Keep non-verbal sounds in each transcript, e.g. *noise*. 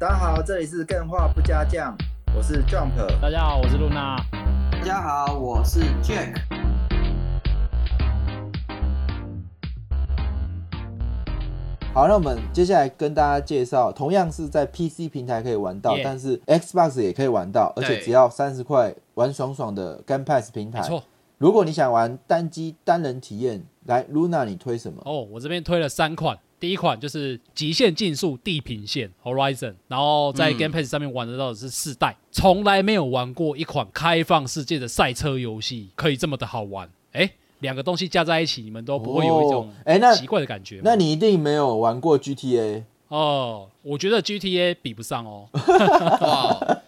大家好，这里是更画不加酱，我是 Jump。大家好，我是露娜。大家好，我是 Jack。好，那我们接下来跟大家介绍，同样是在 PC 平台可以玩到 Yeah 但是 Xbox 也可以玩到，而且只要三十块玩爽爽的 Game Pass 平台。没错。如果你想玩单机单人体验，来 Luna 你推什么？哦，我这边推了三款，第一款就是《极限竞速：地平线》（Horizon），然后在嗯 Game Pass 上面玩得到的是四代，从来没有玩过一款开放世界的赛车游戏可以这么的好玩。哎，两个东西加在一起，你们都不会有一种哦哎那奇怪的感觉吗？那你一定没有玩过 GTA 哦，我觉得 GTA 比不上哦，*laughs* 哇，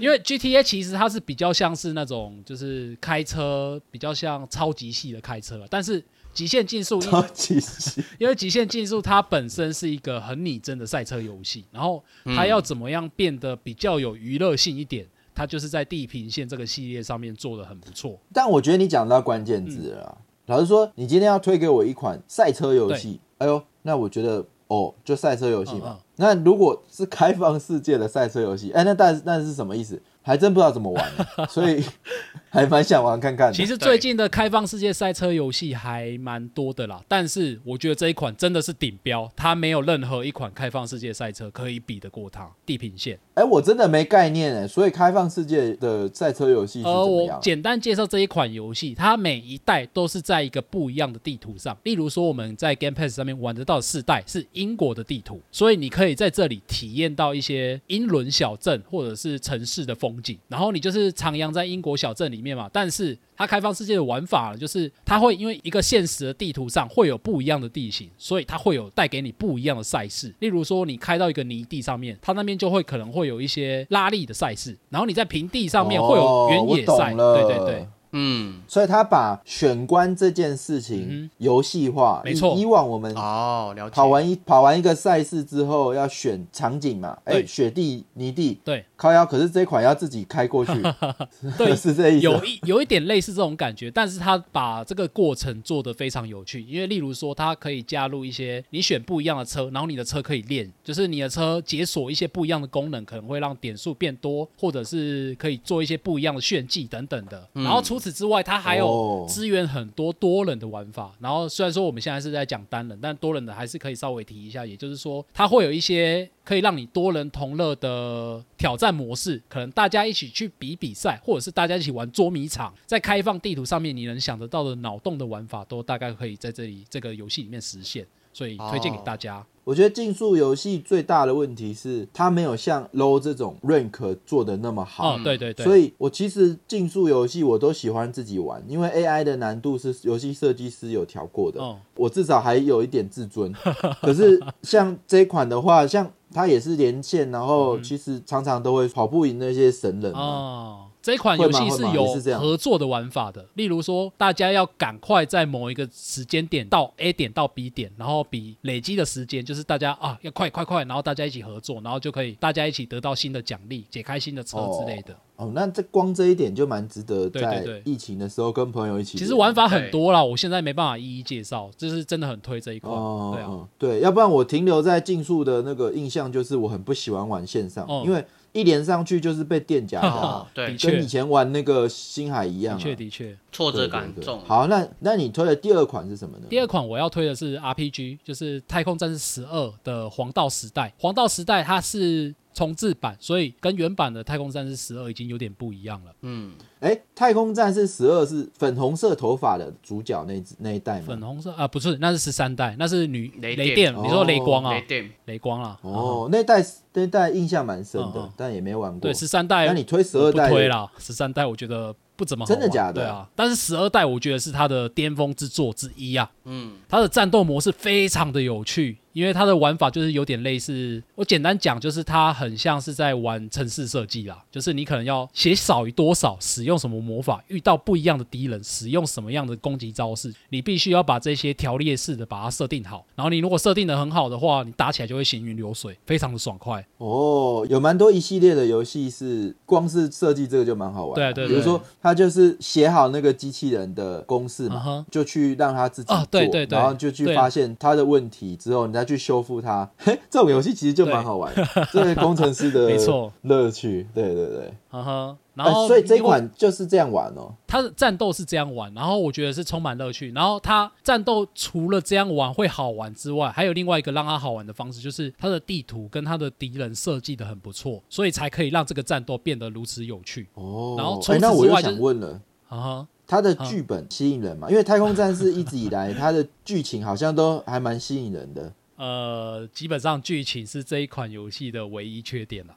因为 GTA 其实它是比较像是那种就是开车比较像超级系的开车，但是极限竞速因超级 *laughs* 因为极限竞速它本身是一个很拟真的赛车游戏，然后它要怎么样变得比较有娱乐性一点，它就是在地平线这个系列上面做的很不错。但我觉得你讲到关键字了啦。老实说，你今天要推给我一款赛车游戏，哎呦，那我觉得哦，就赛车游戏嘛。嗯嗯那如果是开放世界的赛车游戏，哎，那但是那是什么意思？还真不知道怎么玩，所以 *laughs* *laughs* 还蛮想玩看看的。其实最近的开放世界赛车游戏还蛮多的啦，但是我觉得这一款真的是顶标，它没有任何一款开放世界赛车可以比得过它。地平线，哎，我真的没概念哎，所以开放世界的赛车游戏是怎呃，我么样？简单介绍这一款游戏，它每一代都是在一个不一样的地图上。例如说，我们在 Game Pass 上面玩得到四代是英国的地图，所以你可以在这里体验到一些英伦小镇或者是城市的风景。然后你就是徜徉在英国小镇里面嘛，但是它开放世界的玩法就是它会因为一个现实的地图上会有不一样的地形，所以它会有带给你不一样的赛事。例如说，你开到一个泥地上面，它那边就会可能会有一些拉力的赛事，然后你在平地上面会有哦原野赛，对对对。嗯，所以他把选关这件事嗯情游戏化。没错以以往我们哦，了解。跑完一跑完一个赛事之后，要选场景嘛，哎，对雪地、泥地、对靠腰，可是这款要自己开过去，*laughs* *laughs* 对是这意思。有一有一点类似这种感觉，但是他把这个过程做得非常有趣，因为例如说，它可以加入一些你选不一样的车，然后你的车可以练，就是你的车解锁一些不一样的功能，可能会让点数变多，或者是可以做一些不一样的炫技等等的。然后除此之外，它还有哦支援很多多人的玩法。然后虽然说我们现在是在讲单人，但多人的还是可以稍微提一下，也就是说，它会有一些可以让你多人同乐的挑战模式，可能大家一起去比比赛，或者是大家一起玩捉迷藏，在开放地图上面你能想得到的脑洞的玩法，都大概可以在这里这个游戏里面实现。所以推荐给大家。我觉得竞速游戏最大的问题是，它没有像 low 这种 rank 做的那么好。哦，对对对，所以我其实竞速游戏我都喜欢自己玩，因为 AI 的难度是游戏设计师有调过的，哦我至少还有一点自尊。*laughs* 可是像这一款的话，像它也是连线，然后其实常常都会跑不赢那些神人嘛。哦，这款游戏是这样合作的玩法的，例如说，大家要赶快在某一个时间点到 A 点到 B 点，然后比累积的时间，就是大家啊要快快快，然后大家一起合作，然后就可以大家一起得到新的奖励，解开新的车之类的。哦，那这光这一点就蛮值得在疫情的时候跟朋友一起。其实玩法很多啦，我现在没办法一一介绍，就是真的很推这一款。哦，对啊，嗯对，要不然我停留在竞速的那个印象就是我很不喜欢玩线上，哦因为一连上去就是被电夹哈到，哦对的跟以前玩那个星海一样、的啊。确的确。挫折感重。好，那那你推的第二款是什么呢？第二款我要推的是 RPG，就是《太空战士十二》的黄道时代。黄道时代它是重置版，所以跟原版的《太空战士十二》已经有点不一样了。嗯，哎，太空战士十二是粉红色头发的主角那那一代吗？粉红色啊，不是，那是十三代，那是女雷电雷电，你说雷光啊雷，电雷光啊。哦，那代那代印象蛮深的，嗯嗯但也没玩过。对，十三代那你推十二代的推啦，十三代我觉得不怎么好玩真的假的对啊，但是十二代我觉得是它的巅峰之作之一啊。嗯，它的战斗模式非常的有趣，因为它的玩法就是有点类似，我简单讲就是它很像是在玩城市设计啦，就是你可能要写少于多少，使用什么魔法，遇到不一样的敌人，使用什么样的攻击招式，你必须要把这些条列式的把它设定好。然后你如果设定的很好的话，你打起来就会行云流水，非常的爽快。哦，有蛮多一系列的游戏是光是设计这个就蛮好玩的。对啊对对比如说他就是写好那个机器人的公式嘛就去让他自己做，啊对对对然后就去发现他的问题之后，你再去修复它。嘿，*laughs* 这种游戏其实就蛮好玩的，*laughs* 这是工程师的 *laughs* 没错乐趣。对对对，哈哈，然哎后、所以这款就是这样玩哦。它的战斗是这样玩，然后我觉得是充满乐趣。然后它战斗除了这样玩会好玩之外，还有另外一个让它好玩的方式，就是它的地图跟它的敌人设计的很不错，所以才可以让这个战斗变得如此有趣。哦，然后除此哎那我又之外就是想问了。啊哈，它的剧本吸引人嘛？因为《太空战士》一直以来它的剧情好像都还蛮吸引人的呃，基本上剧情是这一款游戏的唯一缺点了。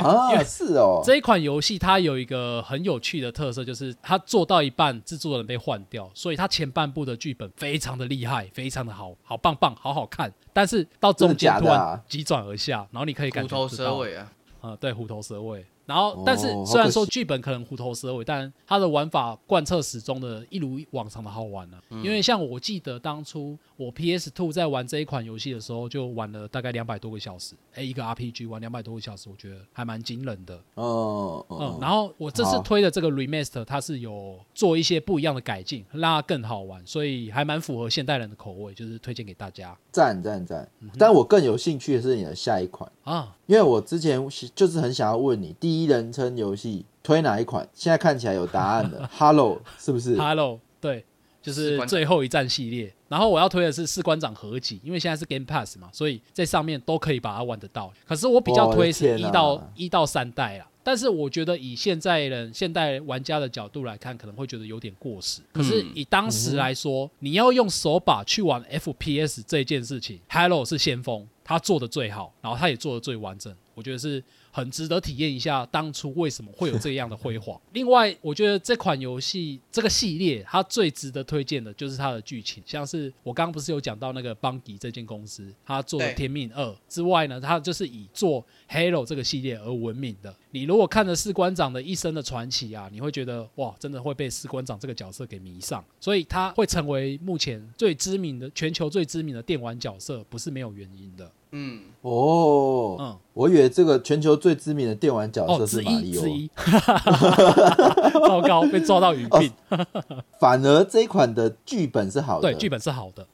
啊，是哦，这一款游戏它有一个很有趣的特色，就是它做到一半，制作人被换掉，所以它前半部的剧本非常的厉害，非常的好，好棒棒，好好看。但是到中间突然急转而下，然后你可以感虎头觉到蛇尾啊，啊、对，虎头蛇尾。然后哦，但是虽然说剧本可能虎头蛇尾，但它的玩法贯彻始终的，一如往常的好玩了、嗯因为像我记得当初我 PS Two 在玩这一款游戏的时候，就玩了大概两百多个小时。哎，一个 RPG 玩两百多个小时，我觉得还蛮惊人的。哦嗯嗯，，然后我这次推的这个 remaster，它是有做一些不一样的改进，让它更好玩，所以还蛮符合现代人的口味，就是推荐给大家赞赞赞。嗯但我更有兴趣的是你的下一款，啊。因为我之前就是很想要问你，第一人称游戏推哪一款？现在看起来有答案了，*laughs* Hello 是不是？Hello，对，就是最后一站系列。然后我要推的是士官长合集，因为现在是 Game Pass 嘛，所以在上面都可以把它玩得到。可是我比较推是一到一到三代啦。但是我觉得以现在人、现代玩家的角度来看，可能会觉得有点过时。可是以当时来说，你要用手把去玩 FPS 这件事情，Hello 是先锋，他做的最好，然后他也做的最完整，我觉得是很值得体验一下当初为什么会有这样的辉煌。*laughs* 另外，我觉得这款游戏这个系列，它最值得推荐的就是它的剧情，像是我刚刚不是有讲到那个邦迪这间公司，它做的《对天命二》之外呢，它就是以做 Halo 这个系列而闻名的。你如果看了士官长的一生的传奇啊，你会觉得哇，真的会被士官长这个角色给迷上，所以他会成为目前最知名的全球最知名的电玩角色，不是没有原因的。嗯，哦，嗯，我以为这个全球最知名的电玩角哦，色之是马里奥，一之一，*laughs* 糟糕，被抓到语病。反而这一款的剧本是好的。对，剧本是好的，哦，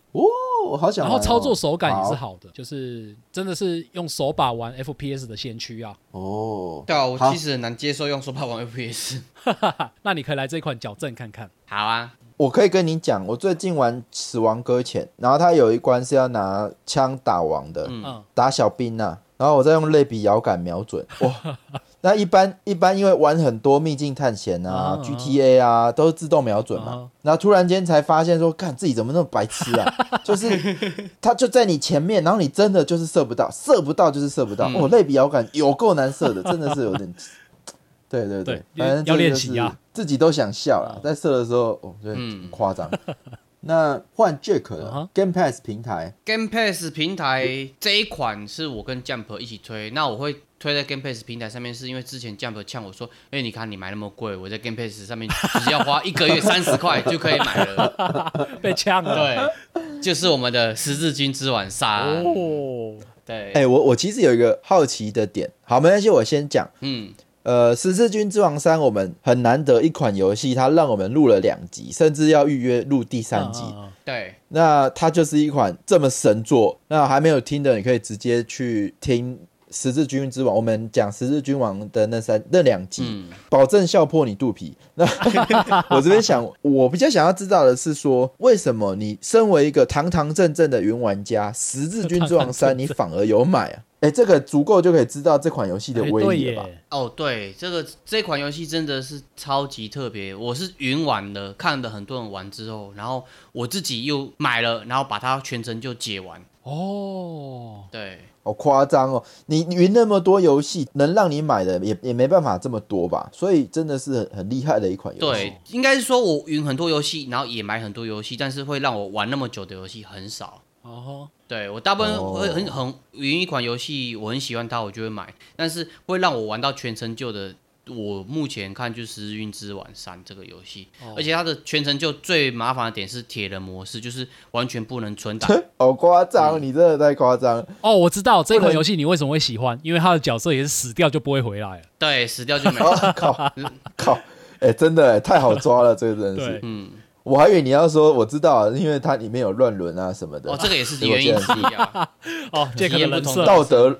我好想然。后操作手感也是好好的，就是真的是用手把玩 FPS 的先驱啊。哦。对啊，我其实很难接受用手把玩 FPS。*laughs* 那你可以来这一款矫正看看。好啊，我可以跟你讲，我最近玩《死亡搁浅》，然后它有一关是要拿枪打王的，嗯嗯，打小兵呐、然后我再用类比摇杆瞄准，哇！*laughs* 那一般一般因为玩很多秘境探险啊、GTA 啊，都是自动瞄准嘛嗯。然后突然间才发现说，看自己怎么那么白痴啊！*laughs* 就是他就在你前面，然后你真的就是射不到，射不到就是射不到。嗯哦，类比遥感有够难射的，真的是有点。*laughs* 对对对反正这要个就是练习啊自己都想笑啦，嗯在射的时候，哦，对，夸张。*laughs* 那换 Jack，Game Pass 平台 Game Pass 平台这一款是我跟 Jump 一起推，那我会推在 Game Pass 平台上面，是因为之前 Jump 呛我说，哎、你看你买那么贵，我在 Game Pass 上面只要花一个月三十块就可以买了。*laughs* 被呛了。对，就是我们的十字军之晚杀。哦，对，哎、我我其实有一个好奇的点，好，没关系，我先讲。嗯，呃，《十字军之王三》我们很难得一款游戏，它让我们录了两集，甚至要预约录第三集。对，那它就是一款这么神作，那还没有听的，你可以直接去听《十字军之王》，我们讲《十字军王》的那三那两集，嗯，保证笑破你肚皮。那 *laughs* 我这边想，我比较想要知道的是说，为什么你身为一个堂堂正正的云玩家，《十字军之王三 *laughs*》你反而有买啊？哎、这个足够就可以知道这款游戏的威力了吧？哦，对，这个这款游戏真的是超级特别。我是云玩的，看了很多人玩之后，然后我自己又买了，然后把它全程就解完。哦，对，好夸张哦！你你云那么多游戏，能让你买的也也没办法这么多吧？所以真的是很很厉害的一款游戏。对，应该是说我云很多游戏，然后也买很多游戏，但是会让我玩那么久的游戏很少。哦，对我大部分哦会很很云一款游戏，我很喜欢它，我就会买。但是会让我玩到全成就的，我目前看就是《十字军之晚三》这个游戏，哦而且它的全成就最麻烦的点是铁人模式，就是完全不能存档。好夸张，你真的太夸张了。哦，我知道这款游戏你为什么会喜欢，因为它的角色也是死掉就不会回来了。对，死掉就没哦 *laughs* 了。靠靠！哎、真的哎太好抓了，这个真的是。嗯，我还以为你要说我知道啊，因为它里面有乱伦啊什么的。哦，这个也是原因。之一啊。*laughs* 哦，这个不同道德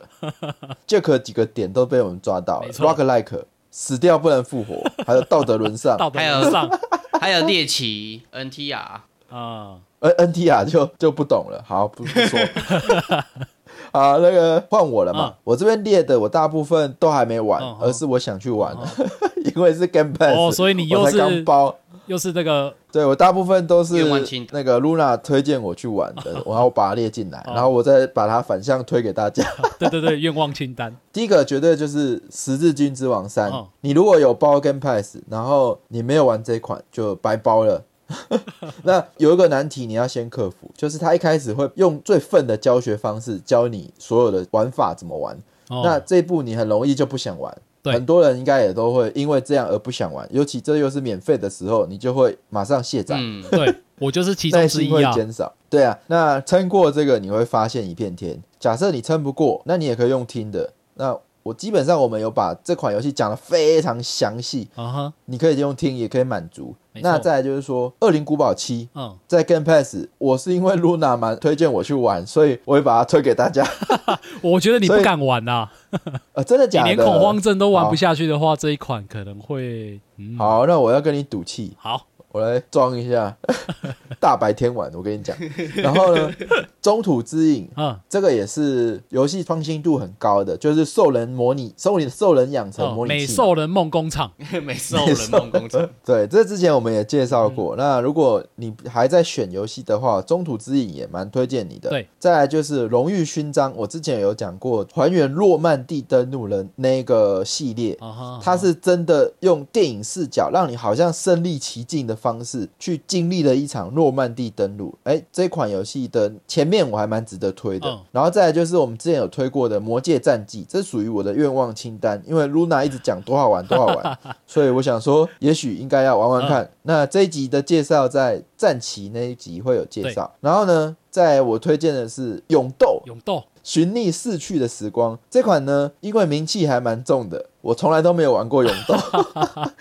Jack *laughs* 几个点都被我们抓到了，Rock Like 死掉不能复活，还有道德沦丧，*laughs* 道德还有沦丧。还有猎奇 NT 啊，啊，而 NTR 就就不懂了，好不不说。啊，那个换我了嘛，嗯我这边列的我大部分都还没玩，而是我想去玩，因为是 Game Pass，哦所以你又我才是刚包。又是这个对我大部分都是愿望清单那个 Luna 推荐我去玩的，*laughs* 然后把它列进来，哦然后我再把它反向推给大家。*laughs* 对对对愿望清单，*laughs* 第一个绝对就是《十字军之王三》哦你如果有包 Game Pass，然后你没有玩这款，就白包了。那有一个难题你要先克服，就是他一开始会用最笨的教学方式教你所有的玩法怎么玩。哦那这一步你很容易就不想玩。对很多人应该也都会因为这样而不想玩，尤其这又是免费的时候，你就会马上卸载。嗯，对我就是其中耐心会之一啊，减少。对啊，那撑过这个你会发现一片天。假设你撑不过，那你也可以用听的。那我基本上我们有把这款游戏讲的非常详细，啊哈，你可以用听，也可以满足。那再来就是说，《恶灵古堡七》嗯，在 Game Pass，我是因为 Luna 蛮推荐我去玩，所以我会把它推给大家。*laughs* 我觉得你不敢玩呐，呃，真的假的？你连恐慌症都玩不下去的话，这一款可能会，嗯，好，那我要跟你赌气，好，我来装一下 *laughs* 大白天玩，我跟你讲。然后呢，中土之影啊，这个也是游戏创新度很高的，就是兽人模拟、兽人兽人养成模拟器美。兽人梦工厂，美兽人梦工厂，*laughs* *laughs* 对，这之前我们也介绍嗯过。那如果你还在选游戏的话，中土之影也蛮推荐你的。对，再来就是荣誉勋章，我之前有讲过，还原诺曼底登陆人那个系列。啊哈，它是真的用电影视角，让你好像身临其境的方式去经历了一场诺曼底登陆。哎，这款游戏的前面我还蛮值得推的。嗯然后再来就是我们之前有推过的《魔界战记》，这属于我的愿望清单，因为 Luna 一直讲多好玩多好玩，*laughs* 所以我想说，也许应该要玩玩看。那这一集的介绍在战旗那一集会有介绍。然后呢，在我推荐的是《勇斗》。勇斗，寻觅逝去的时光这款呢，因为名气还蛮重的，我从来都没有玩过勇斗。*laughs*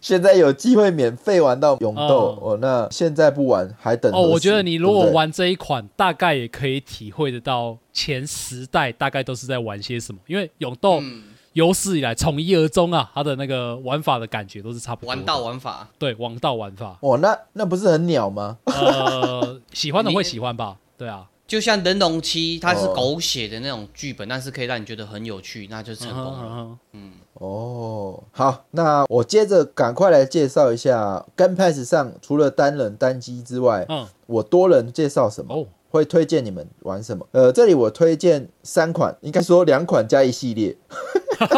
现在有机会免费玩到勇斗，哦哦，那现在不玩还等哦，我觉得你如果玩这一款，大概也可以体会得到前十代大概都是在玩些什么，因为勇斗嗯，有史以来从一而终啊，它的那个玩法的感觉都是差不多的。玩到玩法，对王道玩法，哦，那那不是很鸟吗？呃，喜欢的会喜欢吧？对啊，就像《人龙七》，它是哦狗血的那种剧本，但是可以让你觉得很有趣，那就是成功了。嗯哼嗯，哦，好，那我接着赶快来介绍一下 Game Pass 上除了单人单机之外，嗯我多人介绍什么？哦，会推荐你们玩什么？呃，这里我推荐三款，应该说两款加一系列。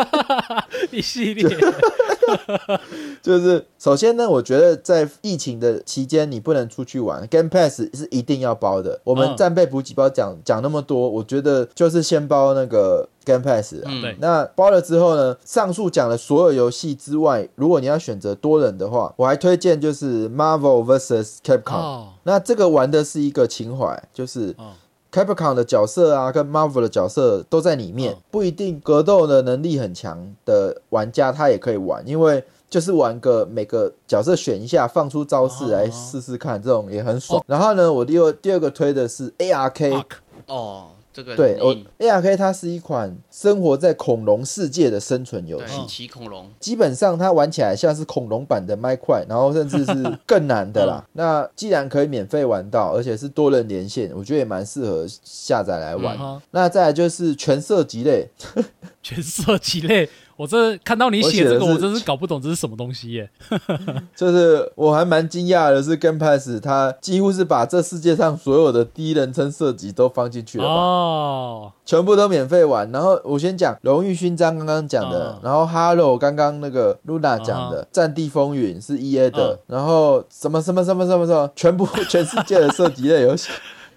*laughs* 一系列 *laughs* *laughs* 就是首先呢，我觉得在疫情的期间，你不能出去玩，Game Pass 是一定要包的。我们嗯战备补给包讲讲那么多，我觉得就是先包那个 Game Pass 啊。嗯对那包了之后呢，上述讲的所有游戏之外，如果你要选择多人的话，我还推荐就是 Marvel vs Capcom。哦，那这个玩的是一个情怀，就是哦 Capcom 的角色啊，跟 Marvel 的角色都在里面，嗯。不一定格斗的能力很强的玩家他也可以玩，因为就是玩个每个角色选一下，放出招式来试试看，这种也很爽。然后呢，我第二第二个推的是 ARK，、哦，这个对我 ARK 它是一款生活在恐龙世界的生存游戏。对骑恐龙，基本上它玩起来像是恐龙版的麦块，然后甚至是更难的啦。*laughs* 那既然可以免费玩到，而且是多人连线，我觉得也蛮适合下载来玩。嗯那再来就是全射击类，*laughs* 全射击类，我这看到你写这个，我真是搞不懂这是什么东西耶。*laughs* 就是我还蛮惊讶的是，Game Pass 它几乎是把这世界上所有的第一人称射击都放进去了吧，哦，全部都免费玩。然后我先讲荣誉勋章刚刚讲的，嗯。然后 Hello 刚刚那个 Luna 讲的，战地风云是 EA 的，然后什么什么什么什么什么，全部 *laughs* 全世界的射击类游戏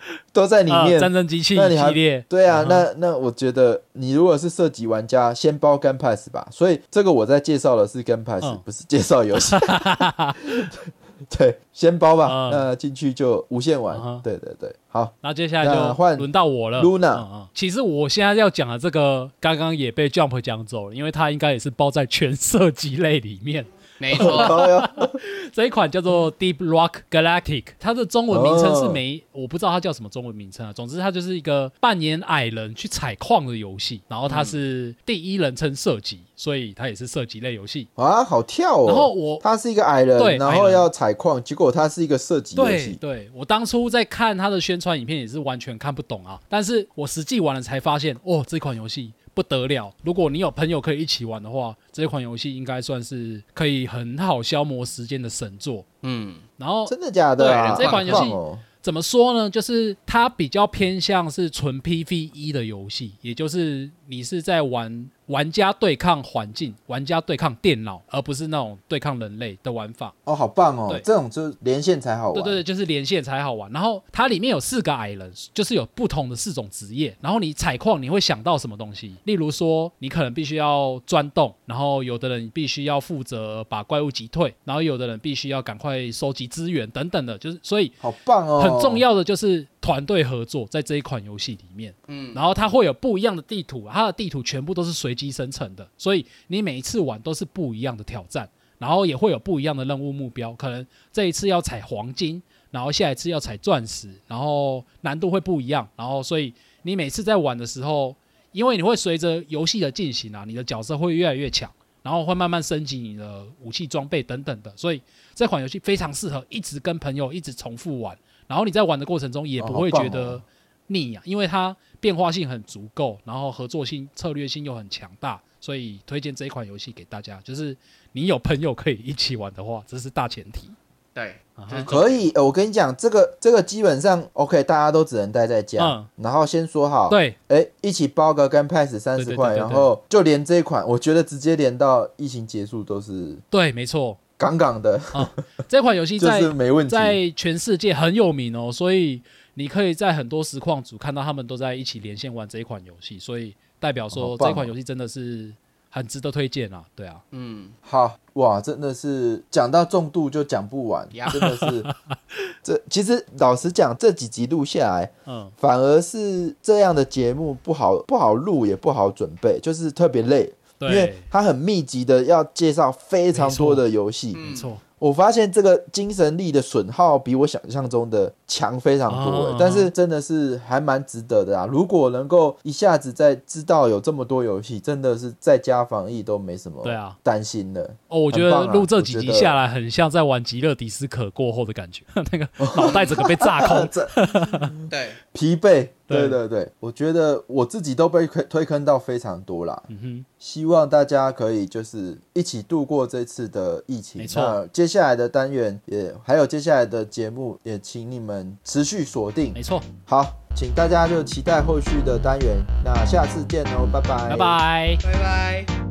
*laughs* 都在里面。啊战争机器那你还系列，对啊，嗯那那我觉得你如果是射击玩家，先包 Game Pass 吧。所以这个我在介绍的是 Game Pass，、嗯不是介绍游戏。*laughs* *laughs* 对，先包吧，嗯那进去就无限玩。嗯对对对，好，那接下来就换轮到我了 Luna 其实我现在要讲的这个，刚刚也被 Jump 讲走了，因为它应该也是包在全射击类里面。没错，*laughs* 这一款叫做 Deep Rock Galactic，它的中文名称是哦没，我不知道它叫什么中文名称啊。总之，它就是一个扮演矮人去采矿的游戏，然后它是第一人称射击，所以它也是射击类游戏。啊，好跳哦！然后我它是一个矮人，对然后要采矿，结果它是一个射击游对戏。对，我当初在看它的宣传影片也是完全看不懂啊，但是我实际玩了才发现，哦，这款游戏不得了！如果你有朋友可以一起玩的话，这款游戏应该算是可以很好消磨时间的神作。嗯，然后真的假的啊？对这款游戏怎么说呢？就是它比较偏向是纯 PVE 的游戏，也就是你是在玩玩家对抗环境、玩家对抗电脑，而不是那种对抗人类的玩法。哦，好棒哦对！这种就是连线才好玩。对对对，就是连线才好玩。然后它里面有四个矮人，就是有不同的四种职业。然后你采矿，你会想到什么东西？例如说，你可能必须要钻洞，然后有的人必须要负责把怪物击退，然后有的人必须要赶快收集资源等等的，就是所以好棒哦！很重要的就是团队合作，在这一款游戏里面，嗯。然后它会有不一样的地图，它的地图全部都是随机生成的，所以你每一次玩都是不一样的挑战，然后也会有不一样的任务目标，可能这一次要采黄金，然后下一次要采钻石，然后难度会不一样，然后所以你每次在玩的时候，因为你会随着游戏的进行啊，你的角色会越来越强。然后会慢慢升级你的武器装备等等的，所以这款游戏非常适合一直跟朋友一直重复玩，然后你在玩的过程中也不会觉得哦腻啊，因为它变化性很足够，然后合作性、策略性又很强大，所以推荐这一款游戏给大家。就是你有朋友可以一起玩的话，这是大前提。对，可以。呃我跟你讲，这个这个基本上 OK，大家都只能待在家，嗯然后先说好，对，哎，一起包个跟 Pass 三十块，然后就连这一款，我觉得直接连到疫情结束都是对，没错，杠杠的，这款游戏 *laughs* 这在是没问题。在全世界很有名哦，所以你可以在很多实况组看到他们都在一起连线玩这一款游戏，所以代表说这款游戏真的是很值得推荐啊。对啊，嗯，好哇，真的是讲到重度就讲不完，呀真的是。这其实老实讲，这几集录下来，嗯，反而是这样的节目不好不好录，也不好准备，就是特别累，因为对，它很密集的要介绍非常多的游戏。嗯没错，我发现这个精神力的损耗比我想象中的强非常多、哦但是真的是还蛮值得的啊！如果能够一下子在知道有这么多游戏，真的是在家防疫都没什么对啊担心的。哦，我觉得录这几集下来，很像在玩极乐迪斯可过后的感觉，*laughs* 那个脑袋整个被炸空。*laughs* 这对，疲惫，对对对对，我觉得我自己都被推推坑到非常多啦。嗯哼，希望大家可以就是一起度过这次的疫情。没错那接下来的单元也还有接下来的节目，也请你们持续锁定。没错，好，请大家就期待后续的单元。那下次见喽，拜拜，拜拜。拜拜。